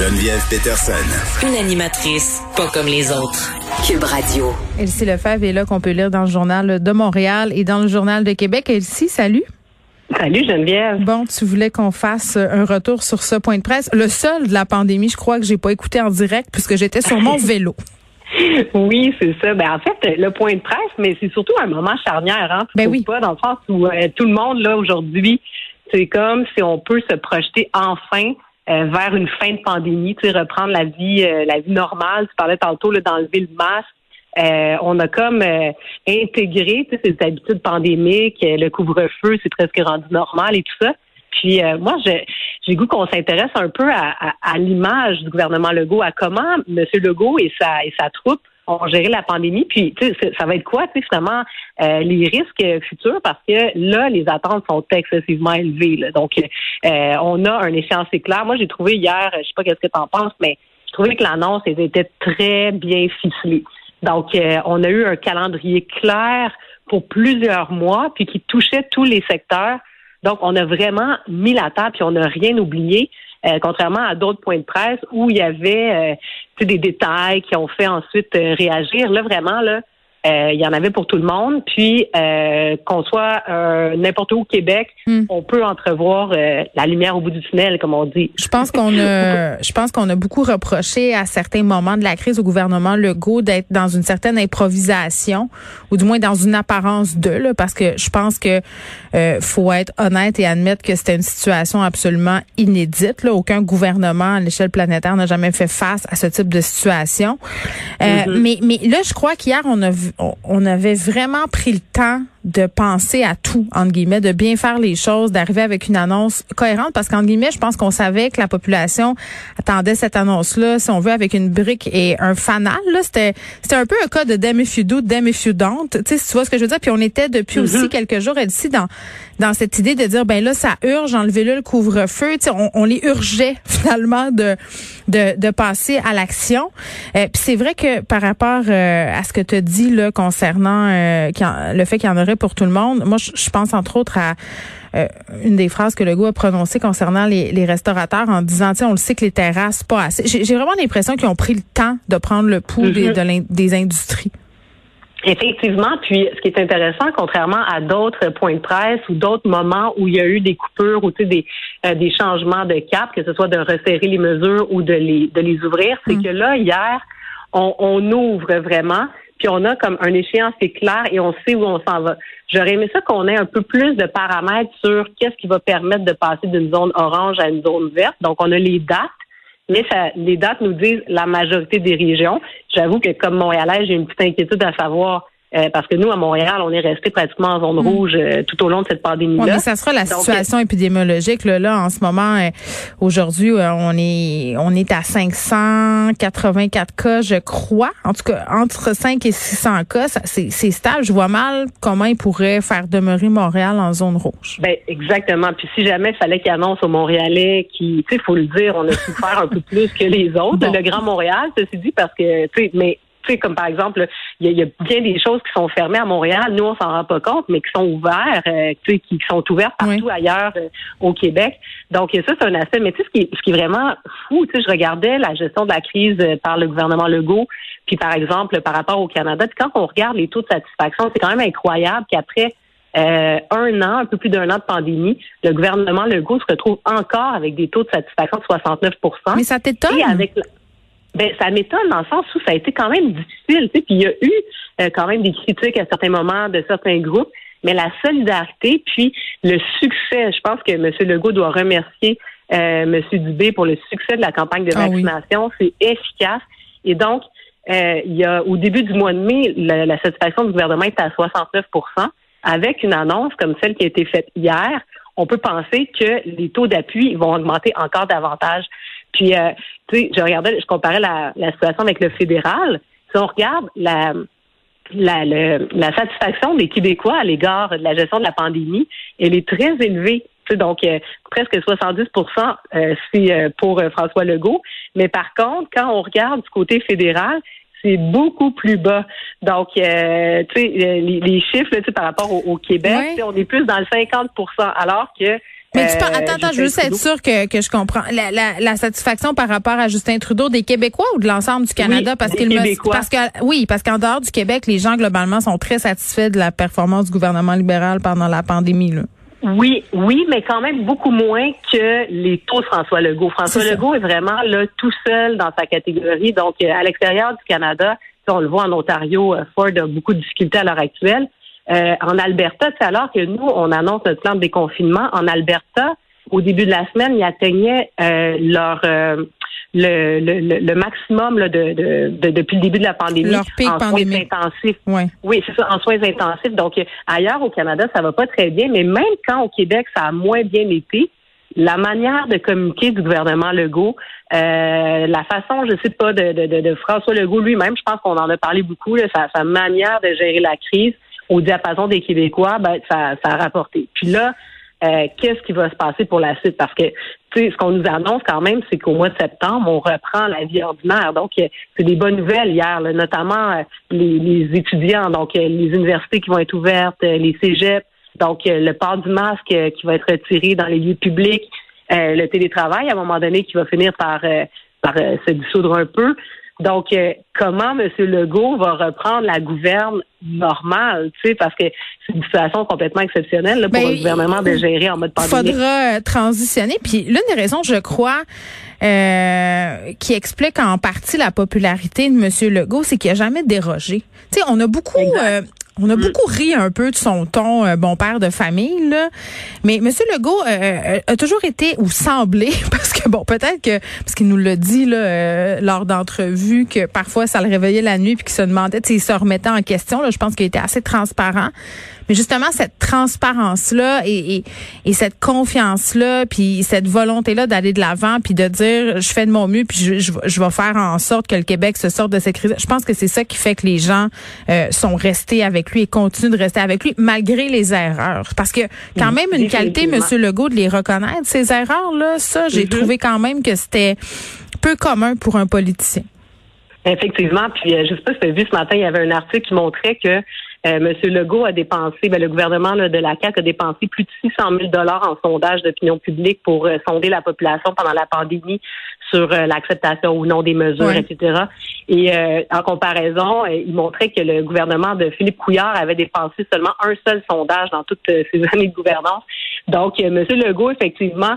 Geneviève Peterson. Une animatrice pas comme les autres. Cube Radio. Elsie Lefebvre est là qu'on peut lire dans le journal de Montréal et dans le journal de Québec. Elsie, salut. Salut Geneviève. Bon, tu voulais qu'on fasse un retour sur ce point de presse. Le seul de la pandémie, je crois que j'ai pas écouté en direct puisque j'étais sur mon vélo. Oui, c'est ça. Ben, en fait, le point de presse, mais c'est surtout un moment charnière, hein? Ben oui. Pas, dans le sens où euh, tout le monde, là, aujourd'hui, c'est comme si on peut se projeter enfin euh, vers une fin de pandémie, tu sais, reprendre la vie, euh, la vie normale. Tu parlais tantôt là, d'enlever le masque. Euh, on a comme euh, intégré tu sais, ces habitudes pandémiques, euh, le couvre-feu, c'est presque rendu normal et tout ça. Puis euh, moi, je- j'ai goût qu'on s'intéresse un peu à, à- à l'image du gouvernement Legault, à comment M. Legault et sa, et sa troupe ont géré la pandémie. Puis, ça va être quoi, finalement, euh, les risques futurs, parce que là, les attentes sont excessivement élevées. là. Donc, euh, on a un échéancier clair. Moi, j'ai trouvé hier, je sais pas qu'est-ce que tu en penses, mais je trouvais que l'annonce était très bien ficelée. Donc, euh, on a eu un calendrier clair pour plusieurs mois, puis qui touchait tous les secteurs. Donc, on a vraiment mis la table, puis on n'a rien oublié, euh, contrairement à d'autres points de presse où il y avait euh, des détails qui ont fait ensuite euh, réagir. Là, vraiment, là, euh, il y en avait pour tout le monde. Puis, euh, qu'on soit euh, n'importe où au Québec, Hmm. on peut entrevoir euh, la lumière au bout du tunnel, comme on dit. Je pense qu'on a, je pense qu'on a beaucoup reproché à certains moments de la crise au gouvernement Legault d'être dans une certaine improvisation, ou du moins dans une apparence de, là, parce que je pense que euh, faut être honnête et admettre que c'était une situation absolument inédite. Là. Aucun gouvernement à l'échelle planétaire n'a jamais fait face à ce type de situation. Euh, Mais, mais là, je crois qu'hier on a, vu- on- avait vraiment pris le temps de penser à tout, entre guillemets, de bien faire les choses, d'arriver avec une annonce cohérente, parce qu'entre guillemets, je pense qu'on savait que la population attendait cette annonce-là, si on veut, avec une brique et un fanal. Là, c'était, c'était un peu un cas de damn if you do, damn if you don't. Tu sais, tu vois ce que je veux dire. Puis on était depuis aussi quelques jours ici dans dans cette idée de dire, ben là, ça urge, enlevez-le le couvre-feu. Tu sais, on, on les urgeait finalement de de, de passer à l'action. Euh, Puis c'est vrai que par rapport euh, à ce que tu as dit là concernant euh, le fait qu'il y en aurait pour tout le monde, moi je, je pense entre autres à euh, une des phrases que le gars a prononcées concernant les, les restaurateurs en disant, sais, on le sait que les terrasses pas assez. J'ai vraiment l'impression qu'ils ont pris le temps de prendre le pouls des, de l'in- des industries. Effectivement, puis ce qui est intéressant, contrairement à d'autres points de presse ou d'autres moments où il y a eu des coupures ou tu sais, des, euh, des changements de cap, que ce soit de resserrer les mesures ou de les, de les ouvrir, c'est que là, hier, on, on ouvre vraiment, puis on a comme un échéancier clair et on sait où on s'en va. J'aurais aimé ça qu'on ait un peu plus de paramètres sur qu'est-ce qui va permettre de passer d'une zone orange à une zone verte. Donc, on a les dates. Mais ça, les dates nous disent la majorité des régions. J'avoue que comme Montréalais, j'ai une petite inquiétude à savoir euh, parce que nous, à Montréal, on est resté pratiquement en zone rouge euh, tout au long de cette pandémie-là. Ouais, mais ça sera la Donc, situation épidémiologique là, là en ce moment. euh, Aujourd'hui, euh, on est on est à 584 cas, je crois. En tout cas, entre 5 et 600 cas, ça, c'est stable. Je vois mal comment ils pourraient faire demeurer Montréal en zone rouge. Ben exactement. Puis si jamais il fallait qu'il annonce aux Montréalais qui, tu sais, faut le dire, on a souffert un peu plus que les autres, Bon. le Grand Montréal, ceci dit, parce que, tu sais, mais tu sais, comme par exemple, il y, y a bien des choses qui sont fermées à Montréal, nous on s'en rend pas compte, mais qui sont ouvertes, euh, tu sais, qui sont ouvertes partout ailleurs euh, au Québec. Donc ça c'est un aspect. Mais tu sais, ce qui, est- ce qui est vraiment fou, tu sais, je regardais la gestion de la crise euh, par le gouvernement Legault, puis par exemple par rapport au Canada, puis quand on regarde les taux de satisfaction, c'est quand même incroyable qu'après euh, un an, un peu plus d'un an de pandémie, le gouvernement Legault se retrouve encore avec des taux de satisfaction de 69% Mais ça t'étonne? Et avec la- ben, ça m'étonne dans le sens où ça a été quand même difficile. Puis il y a eu euh, quand même des critiques à certains moments de certains groupes, mais la solidarité, puis le succès, je pense que M. Legault doit remercier euh, M. Dubé pour le succès de la campagne de Ah oui. vaccination. C'est efficace. Et donc, euh, il y a au début du mois de mai, la, la satisfaction du gouvernement est à 69% Avec une annonce comme celle qui a été faite hier, on peut penser que les taux d'appui vont augmenter encore davantage. Puis, euh, tu sais, je regardais, je comparais la, la situation avec le fédéral. Si on regarde la, la, la satisfaction des Québécois à l'égard de la gestion de la pandémie, elle est très élevée. Donc, euh, presque 70% euh, c'est euh, pour François Legault. Mais par contre, quand on regarde du côté fédéral, c'est beaucoup plus bas. Donc, tu sais, les, chiffres par rapport au, Québec, on est plus dans le 50% alors que mais tu parles, attends, attends, je veux juste être sûr que, que je comprends. La, la, la, satisfaction par rapport à Justin Trudeau des Québécois ou de l'ensemble du Canada? parce qu'il parce que oui, parce qu'en dehors du Québec, les gens globalement sont très satisfaits de la performance du gouvernement libéral pendant la pandémie. Là. Oui, oui, mais quand même beaucoup moins que les taux de François Legault. François Legault est vraiment là tout seul dans sa catégorie. Donc, euh, à l'extérieur du Canada, on le voit en Ontario, euh, Ford a beaucoup de difficultés à l'heure actuelle. Euh, en Alberta, c'est alors que nous, on annonce notre plan de déconfinement. En Alberta, au début de la semaine, ils atteignaient euh, leur euh, le, le, le, maximum là, de, de, depuis le début de la pandémie leur pic en soins intensifs. Oui, c'est ça, en soins intensifs. Donc ailleurs au Canada, ça va pas très bien, mais même quand au Québec, ça a moins bien été, la manière de communiquer du gouvernement Legault, euh, la façon, je sais pas, de, de, de, François Legault lui-même, je pense qu'on en a parlé beaucoup, là, sa, sa manière de gérer la crise, au diapason des Québécois, ben, ça, ça a rapporté. Puis là, euh, qu'est-ce qui va se passer pour la suite? Parce que, ce qu'on nous annonce quand même, c'est qu'au mois de septembre, on reprend la vie ordinaire. Donc, euh, c'est des bonnes nouvelles hier, notamment euh, les, les, étudiants, donc les universités qui vont être ouvertes, les cégeps, donc le port du masque qui va être retiré dans les lieux publics, le télétravail à un moment donné qui va finir par, par se dissoudre un peu. Donc, euh, comment M. Legault va reprendre la gouverne normale, tu sais, parce que c'est une situation complètement exceptionnelle pour ben, gouvernement de gérer en mode pandémie. Il faudra euh, transitionner. Puis l'une des raisons, je crois, euh, qui explique en partie la popularité de M. Legault, c'est qu'il n'a jamais dérogé. Tu sais, on a beaucoup, on a mm. beaucoup ri un peu de son ton euh, bon père de famille, là. mais M. Legault euh, euh, a toujours été ou semblé, parce que bon, peut-être que parce qu'il nous l'a dit là, lors d'entrevues que parfois ça le réveillait la nuit puis qu'il se demandait s'il se remettait en question. Là, je pense qu'il était assez transparent. Mais justement, cette transparence-là et, et, cette confiance-là, puis cette volonté-là d'aller de l'avant, puis de dire, je fais de mon mieux, puis je, je, vais faire en sorte que le Québec se sorte de cette crise. Je pense que c'est ça qui fait que les gens sont restés avec lui et continue de rester avec lui malgré les erreurs. Parce que quand même une qualité, Monsieur Legault, de les reconnaître, ces erreurs-là, ça, j'ai mm-hmm. trouvé quand même que c'était peu commun pour un politicien. Effectivement, puis euh, je sais pas si tu as vu ce matin, il y avait un article qui montrait que euh, M. Legault a dépensé, ben, le gouvernement de la CAQ a dépensé plus de 600 000 dollars en sondage d'opinion publique pour euh, sonder la population pendant la pandémie sur euh, l'acceptation ou non des mesures, etc. Et en comparaison, il montrait que le gouvernement de Philippe Couillard avait dépensé seulement un seul sondage dans toutes ces années de gouvernance. Donc, M. Legault, effectivement,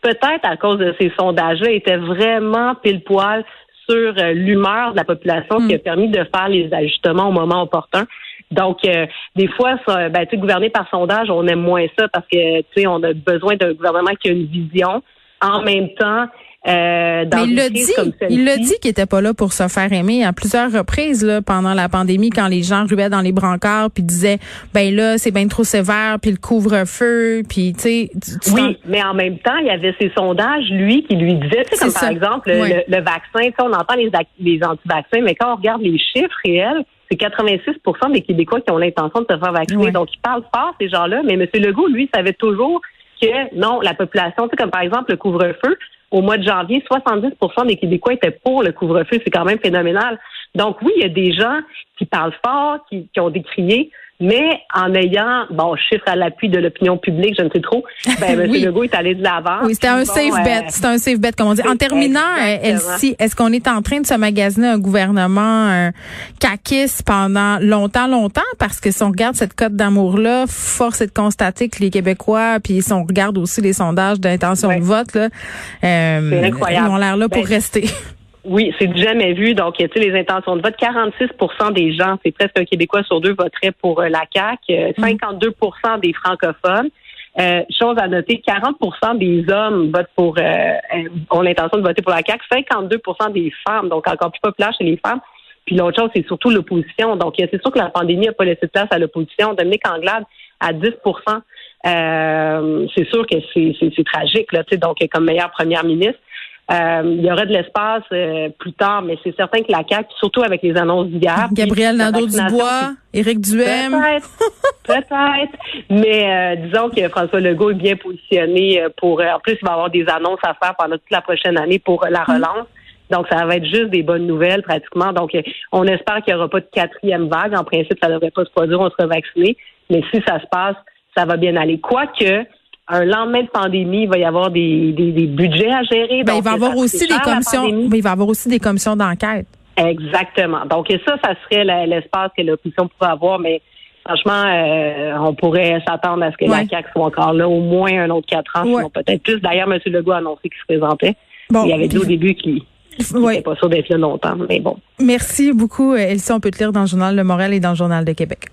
peut-être à cause de ces sondages-là, était vraiment pile poil sur l'humeur de la population qui a hmm. permis de faire les ajustements au moment opportun. Donc, euh, des fois, ça, ben, gouverner par sondage, on aime moins ça parce que, tu sais, on a besoin d'un gouvernement qui a une vision. En même temps, euh, dans Mais il l'a dit, il l'a dit qu'il était pas là pour se faire aimer à plusieurs reprises là, pendant la pandémie quand les gens ruaient dans les brancards puis disaient ben là c'est bien trop sévère puis le couvre-feu puis tu sais oui mais en même temps il y avait ces sondages lui qui lui disaient comme par exemple le, vaccin on entend les les anti-vaccins mais quand on regarde les chiffres réels c'est 86% des Québécois qui ont l'intention de se faire vacciner. Donc, ils parlent fort, ces gens-là, mais M. Legault, lui, savait toujours que non, la population, tu sais, comme par exemple le couvre-feu, au mois de janvier, 70% des Québécois étaient pour le couvre-feu. C'est quand même phénoménal. Donc oui, il y a des gens qui parlent fort, qui, qui ont décrié, mais en ayant, bon, chiffre à l'appui de l'opinion publique, je ne sais trop, ben, M. Legault est allé de l'avant. Oui, c'était un safe bet. Euh, c'était un safe bet, comme on dit. En terminant, Elsie, est-ce qu'on est en train de se magasiner un gouvernement euh, caquiste pendant longtemps, longtemps? Parce que si on regarde cette cote d'amour-là, force est de constater que les Québécois, puis si on regarde aussi les sondages d'intention de vote, là, euh, ils ont l'air là pour ben, rester. Oui, c'est jamais vu. Donc, tu sais, les intentions de vote, 46% des gens, c'est presque un Québécois sur deux voterait pour euh, la CAQ, 52 euh, mm. des francophones. Euh, chose à noter, 40% des hommes votent pour euh, ont l'intention de voter pour la CAQ, 52% des femmes, donc encore plus populaire chez les femmes. Puis l'autre chose, c'est surtout l'opposition. Donc, c'est sûr que la pandémie n'a pas laissé de place à l'opposition. Dominique Anglade à 10% euh, c'est sûr que c'est tragique, là, donc comme meilleure première ministre. Euh, il y aurait de l'espace euh, plus tard, mais c'est certain que la CAQ, surtout avec les annonces d'hier. Gabriel Nadeau-Dubois, Éric Duhem. Peut-être, peut-être. Mais euh, disons que François Legault est bien positionné pour... en plus, il va avoir des annonces à faire pendant toute la prochaine année pour la mm. relance. Donc, ça va être juste des bonnes nouvelles pratiquement. Donc, on espère qu'il n'y aura pas de quatrième vague. En principe, ça ne devrait pas se produire, on sera vacciné. Mais si ça se passe, ça va bien aller. Quoique, un lendemain de pandémie, il va y avoir des, des, budgets à gérer. Ben, il va avoir aussi des commissions. Il va avoir aussi des commissions d'enquête. Exactement. Donc ça, ça serait l'espace que l'opposition pourrait avoir, mais franchement, euh, on pourrait s'attendre à ce que la CAQ soit encore là au moins un autre quatre ans, sinon peut-être plus. D'ailleurs, M. Legault a annoncé qu'il se présentait. il y avait dit au début qu'il n'était pas sûr d'être là longtemps, mais bon. Merci beaucoup, Elsie. On peut te lire dans le journal Le Moral et dans le journal de Québec.